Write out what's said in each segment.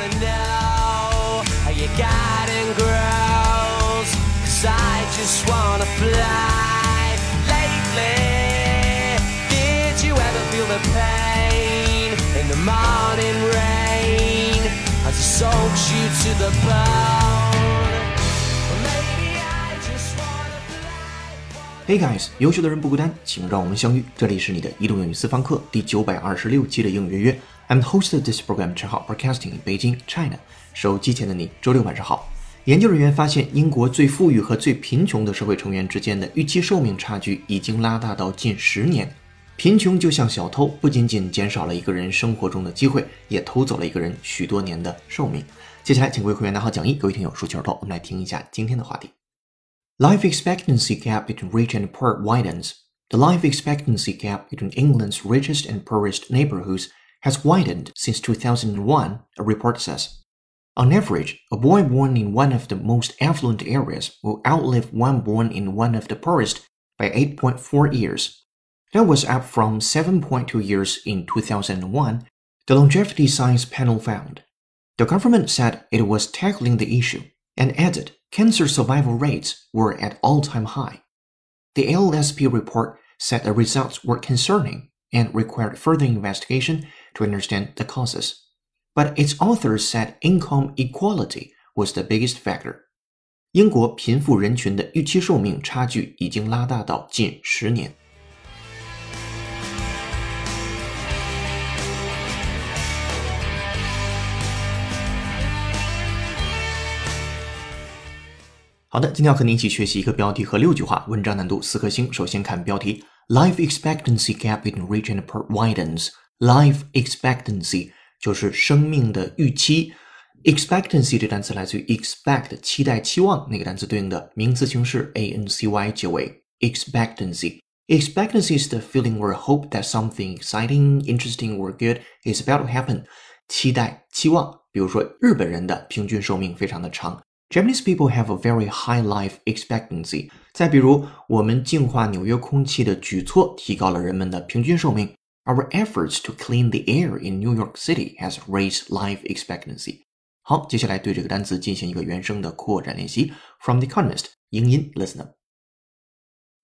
wanna know how you got and grows. Cause I just wanna fly. Lately, did you ever feel the pain in the morning rain as it soaks you to the bone? Or maybe I just wanna fly. Hey guys，优秀的人不孤单，请让我们相遇。这里是你的移动英语私房课第九百二十六期的英语约约。 I'm the host of this program, Chen Hao, broadcasting in Beijing, China. 手机前的你，周六晚上好。研究人员发现，英国最富裕和最贫穷的社会成员之间的预期寿命差距已经拉大到近十年。贫穷就像小偷，不仅仅减少了一个人生活中的机会，也偷走了一个人许多年的寿命。接下来，请各位会员拿好讲义，各位听友竖起耳朵，我们来听一下今天的话题。Life expectancy gap between rich and poor widens. The life expectancy gap between England's richest and poorest neighborhoods has widened since 2001, a report says. On average, a boy born in one of the most affluent areas will outlive one born in one of the poorest by 8.4 years. That was up from 7.2 years in 2001, the longevity science panel found. The government said it was tackling the issue and added cancer survival rates were at all-time high. The LSP report said the results were concerning and required further investigation to understand the causes. But its authors said income equality was the biggest factor. 英国贫富人群的预期寿命差距已经拉大到近十年。好的，今天要和您一起学习一个标题和六句话，文章难度四颗星。首先看标题：Life expectancy gap between rich and poor widens. Life expectancy 就是生命的预期。expectancy 这单词来自于 expect 期待、期望那个单词对应的名词形式 a n c y 结尾。expectancy expectancy is the feeling or hope that something exciting, interesting, or good is about to happen. 期待、期望。比如说，日本人的平均寿命非常的长。Japanese people have a very high life expectancy。再比如，我们净化纽约空气的举措提高了人们的平均寿命。 Our efforts to clean the air in New York City has raised life expectancy。好，接下来对这个单词进行一个原声的扩展练习。From The Economist，英音，listen up。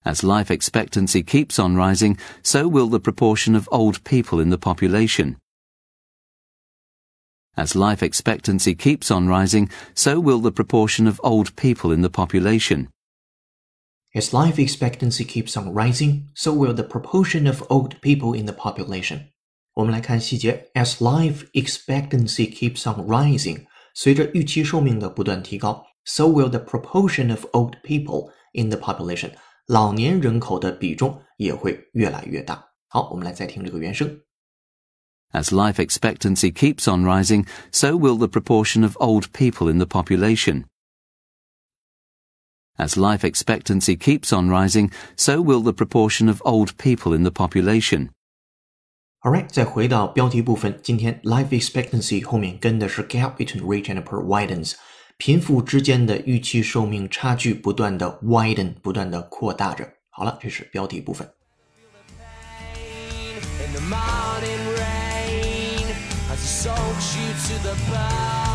As life expectancy keeps on rising, so will the proportion of old people in the population. As life expectancy keeps on rising, so will the proportion of old people in the population. As life expectancy keeps on rising, so will the proportion of old people in the population. 我们来看细节。As life expectancy keeps on rising，随着预期寿命的不断提高，so will the proportion of old people in the population。老年人口的比重也会越来越大。好，我们来再听这个原声。 As life expectancy keeps on rising, so will the proportion of old people in the population. As life expectancy keeps on rising, so will the proportion of old people in the population. Alright，再回到标题部分，今天 life expectancy 后面跟的是 gap between rich and poor widens，贫富之间的预期寿命差距不断的 widen，不断的扩大着。好了，这是标题部分。 in the morning rain as it soaks you to the bone.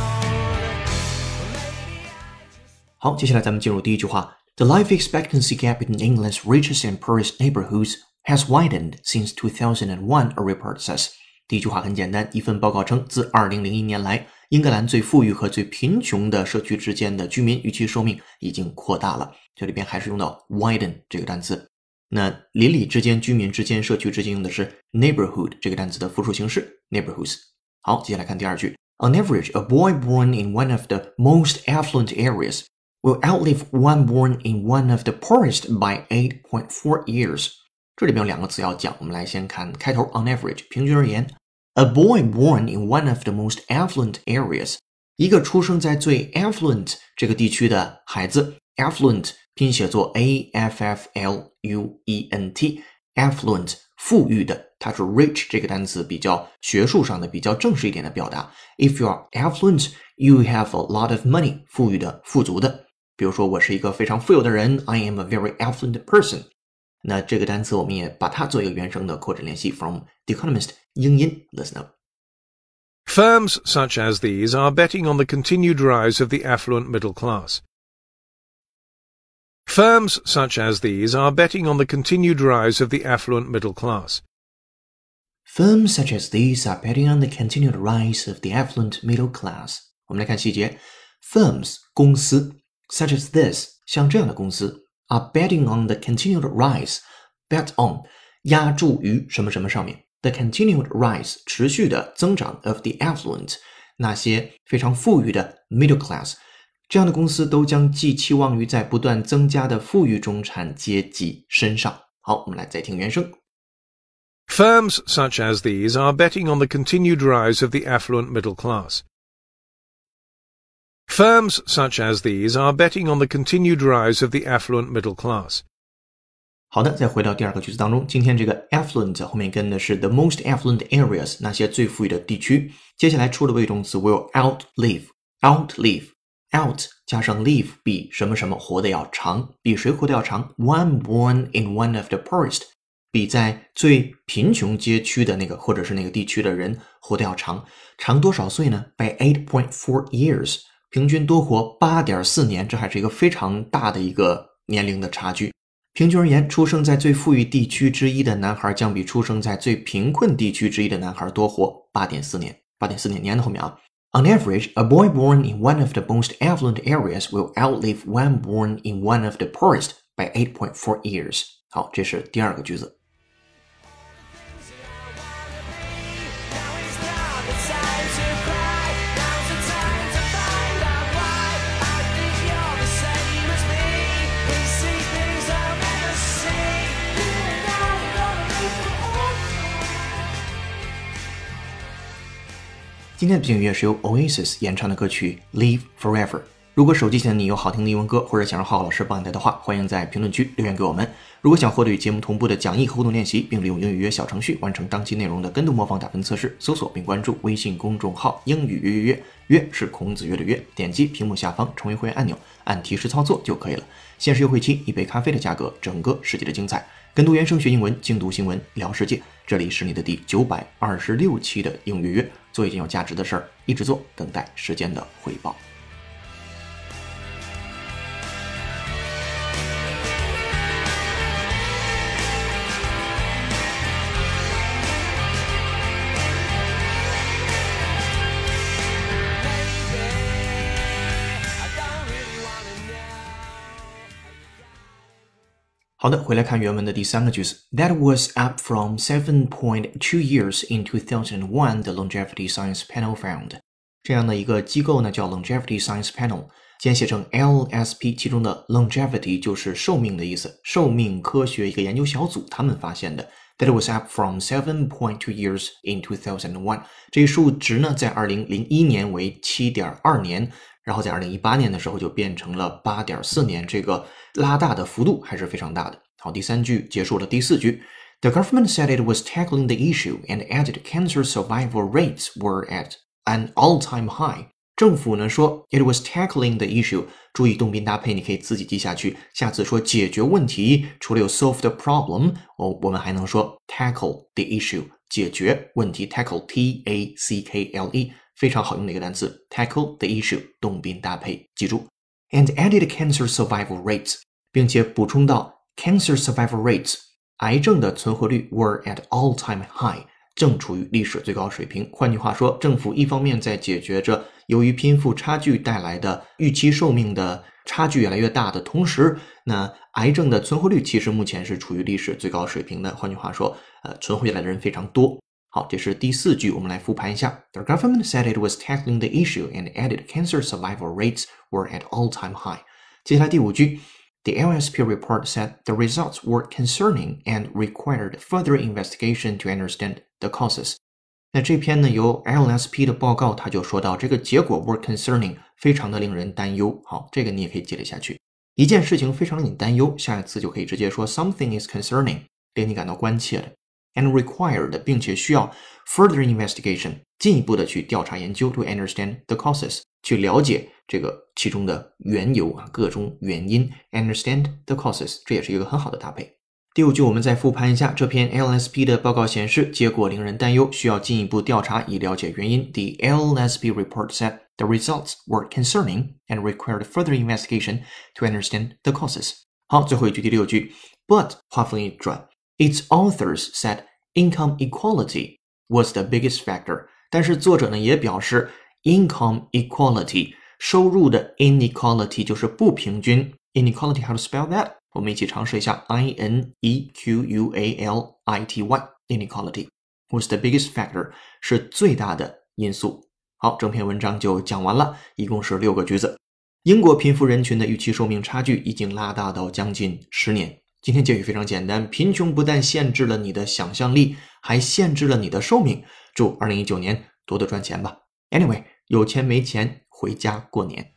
好，接下来咱们进入第一句话。The life expectancy gap between England's richest and poorest neighborhoods has widened since 2001, a report says. 第一句话很简单，一份报告称，自2001年来，英格兰最富裕和最贫穷的社区之间的居民预期寿命已经扩大了。这里边还是用到 widen 这个单词。那邻里之间、居民之间、社区之间用的是 neighborhood 这个单词的复数形式 neighborhoods。好，接下来看第二句。On average, a boy born in one of the most affluent areas will outlive one born in one of the poorest by 8.4 years。这里边有两个词要讲，我们来先看开头 on average，平均而言，a boy born in one of the most affluent areas，一个出生在最 affluent 这个地区的孩子，affluent 拼写作 a f f l u e n t，affluent 富裕的，它是 rich 这个单词比较学术上的、比较正式一点的表达。If you are affluent, you have a lot of money，富裕的、富足的。 比如说，我是一个非常富有的人，I am a very affluent person。那这个单词我们也把它做一个原声的扩展练习，from The Economist 英音，listen up。 Firms such as these are betting on the continued rise of the affluent middle class. Firms such as these are betting on the continued rise of the affluent middle class. Firms such as these are betting on the continued rise of the affluent middle class. 我们来看细节，firms 公司 such as this 像这样的公司 are betting on the continued rise bet on 压注于什么什么上面，the continued rise 持续的增长 of the affluent 那些非常富裕的 middle class，这样的公司都将寄期望于在不断增加的富裕中产阶级身上。好，我们来再听原声。Firms such as these are betting on the continued rise of the affluent middle class. Firms such as these are betting on the continued rise of the affluent middle class. 好的，再回到第二个句子当中，今天这个 affluent 后面跟的是 the most affluent areas，那些最富裕的地区。接下来出的谓语动词 will outlive，outlive，out 加上 live 比什么什么活得要长，比谁活得要长？One born in one of the poorest，比在最贫穷街区的那个或者是那个地区的人活得要长，长多少岁呢？By eight point four years。 平均多活八点四年，这还是一个非常大的一个年龄的差距。平均而言，出生在最富裕地区之一的男孩将比出生在最贫困地区之一的男孩多活八点四年。八点四年，年的后面啊。On average, a boy born in one of the most affluent areas will outlive one born in one of the poorest by 8.4 years. 好，这是第二个句子。今天的背景音乐是由 Oasis 演唱的歌曲《Live Forever》。如果手机前的你有好听的英文歌，或者想让浩浩老师帮你带的话，欢迎在评论区留言给我们。如果想获得与节目同步的讲义和互动练习，并利用英语约小程序完成当期内容的跟读模仿打分测试，搜索并关注微信公众号“英语约约约”，约是孔子约的约。点击屏幕下方成为会员按钮，按提示操作就可以了。限时优惠期，一杯咖啡的价格，整个世界的精彩。跟读原声学英文，精读新闻聊世界。这里是你的第九百二十六期的英语约。做一件有价值的事儿，一直做，等待时间的回报。好的，回来看原文的第三个句子。That was up from 7.2 years in 2001, the Longevity Science Panel found。这样的一个机构呢，叫 Longevity Science Panel，简写成 LSP，其中的 longevity 就是寿命的意思，寿命科学一个研究小组他们发现的。That was up from 7.2 years in 2001。这一数值呢，在2001年为7.2年。 然后在二零一八年的时候就变成了八点四年，这个拉大的幅度还是非常大的。好，第三句结束了，第四句，The government said it was tackling the issue and added cancer survival rates were at an all-time high。政府呢说 it was tackling the issue，注意动宾搭配，你可以自己记下去。下次说解决问题，除了有 solve the problem，哦，我们还能说 tackle the issue，解决问题，tackle t a c k l e。 非常好用的一个单词，tackle the issue，动宾搭配，记住。And added cancer survival rates，并且补充到 cancer survival rates，癌症的存活率 were at all-time high，正处于历史最高水平。换句话说，政府一方面在解决着由于贫富差距带来的预期寿命的差距越来越大的同时，那癌症的存活率其实目前是处于历史最高水平的。换句话说，呃，存活下来的人非常多。好，这是第四句，我们来复盘一下。The government said it was tackling the issue and added cancer survival rates were at all-time high。接下来第五句，The LSP report said the results were concerning and required further investigation to understand the causes。那这篇呢，由 LSP 的报告，他就说到这个结果 were concerning，非常的令人担忧。好，这个你也可以接着下去。一件事情非常令你担忧，下一次就可以直接说 something is concerning，令你感到关切的。 and required，并且需要 further investigation 进一步的去调查研究 to understand the causes 去了解这个其中的缘由啊各种原因 understand the causes 这也是一个很好的搭配。 第五句，我们再复盘一下这篇 LSP 的报告显示，结果令人担忧，需要进一步调查以了解原因。The LSP report said the results were concerning and required further investigation to understand the causes. 好，最后一句第六句，But 话锋一转 ，its authors said income equality was the biggest factor。但是作者呢也表示，income equality 收入的 inequality 就是不平均。Inequality how to spell that？我们一起尝试一下，i n e q u a l i t y inequality was the biggest factor 是最大的因素。好，整篇文章就讲完了，一共是六个句子。英国贫富人群的预期寿命差距已经拉大到将近十年。 今天结语非常简单，贫穷不但限制了你的想象力，还限制了你的寿命。祝二零一九年多多赚钱吧。Anyway，有钱没钱回家过年。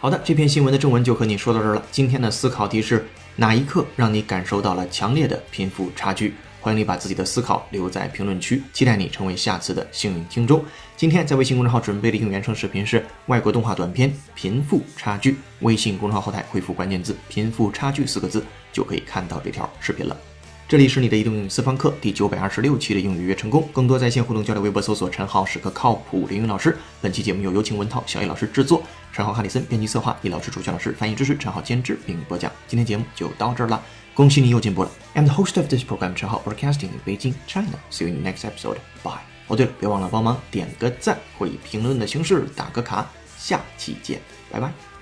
好的，这篇新闻的正文就和你说到这儿了。今天的思考题是哪一刻让你感受到了强烈的贫富差距？欢迎你把自己的思考留在评论区，期待你成为下次的幸运听众。今天在微信公众号准备的应原创视频是外国动画短片《贫富差距》，微信公众号后台回复关键字“贫富差距”四个字就可以看到这条视频了。这里是你的移动英语私房课第九百二十六期的英语约成功，更多在线互动交流，微博搜索“陈浩是个靠谱的英语老师”。本期节目由有请文涛、小叶老师制作，陈浩、哈里森编辑策划，李老师、主教老师翻译支持，陈浩监制并播讲。今天节目就到这儿了，恭喜你又进步了。I'm the host of this program，陈浩，broadcasting in Beijing, China. See you in next episode. Bye. 哦，对了，别忘了帮忙点个赞或以评论的形式打个卡。下期见，拜拜。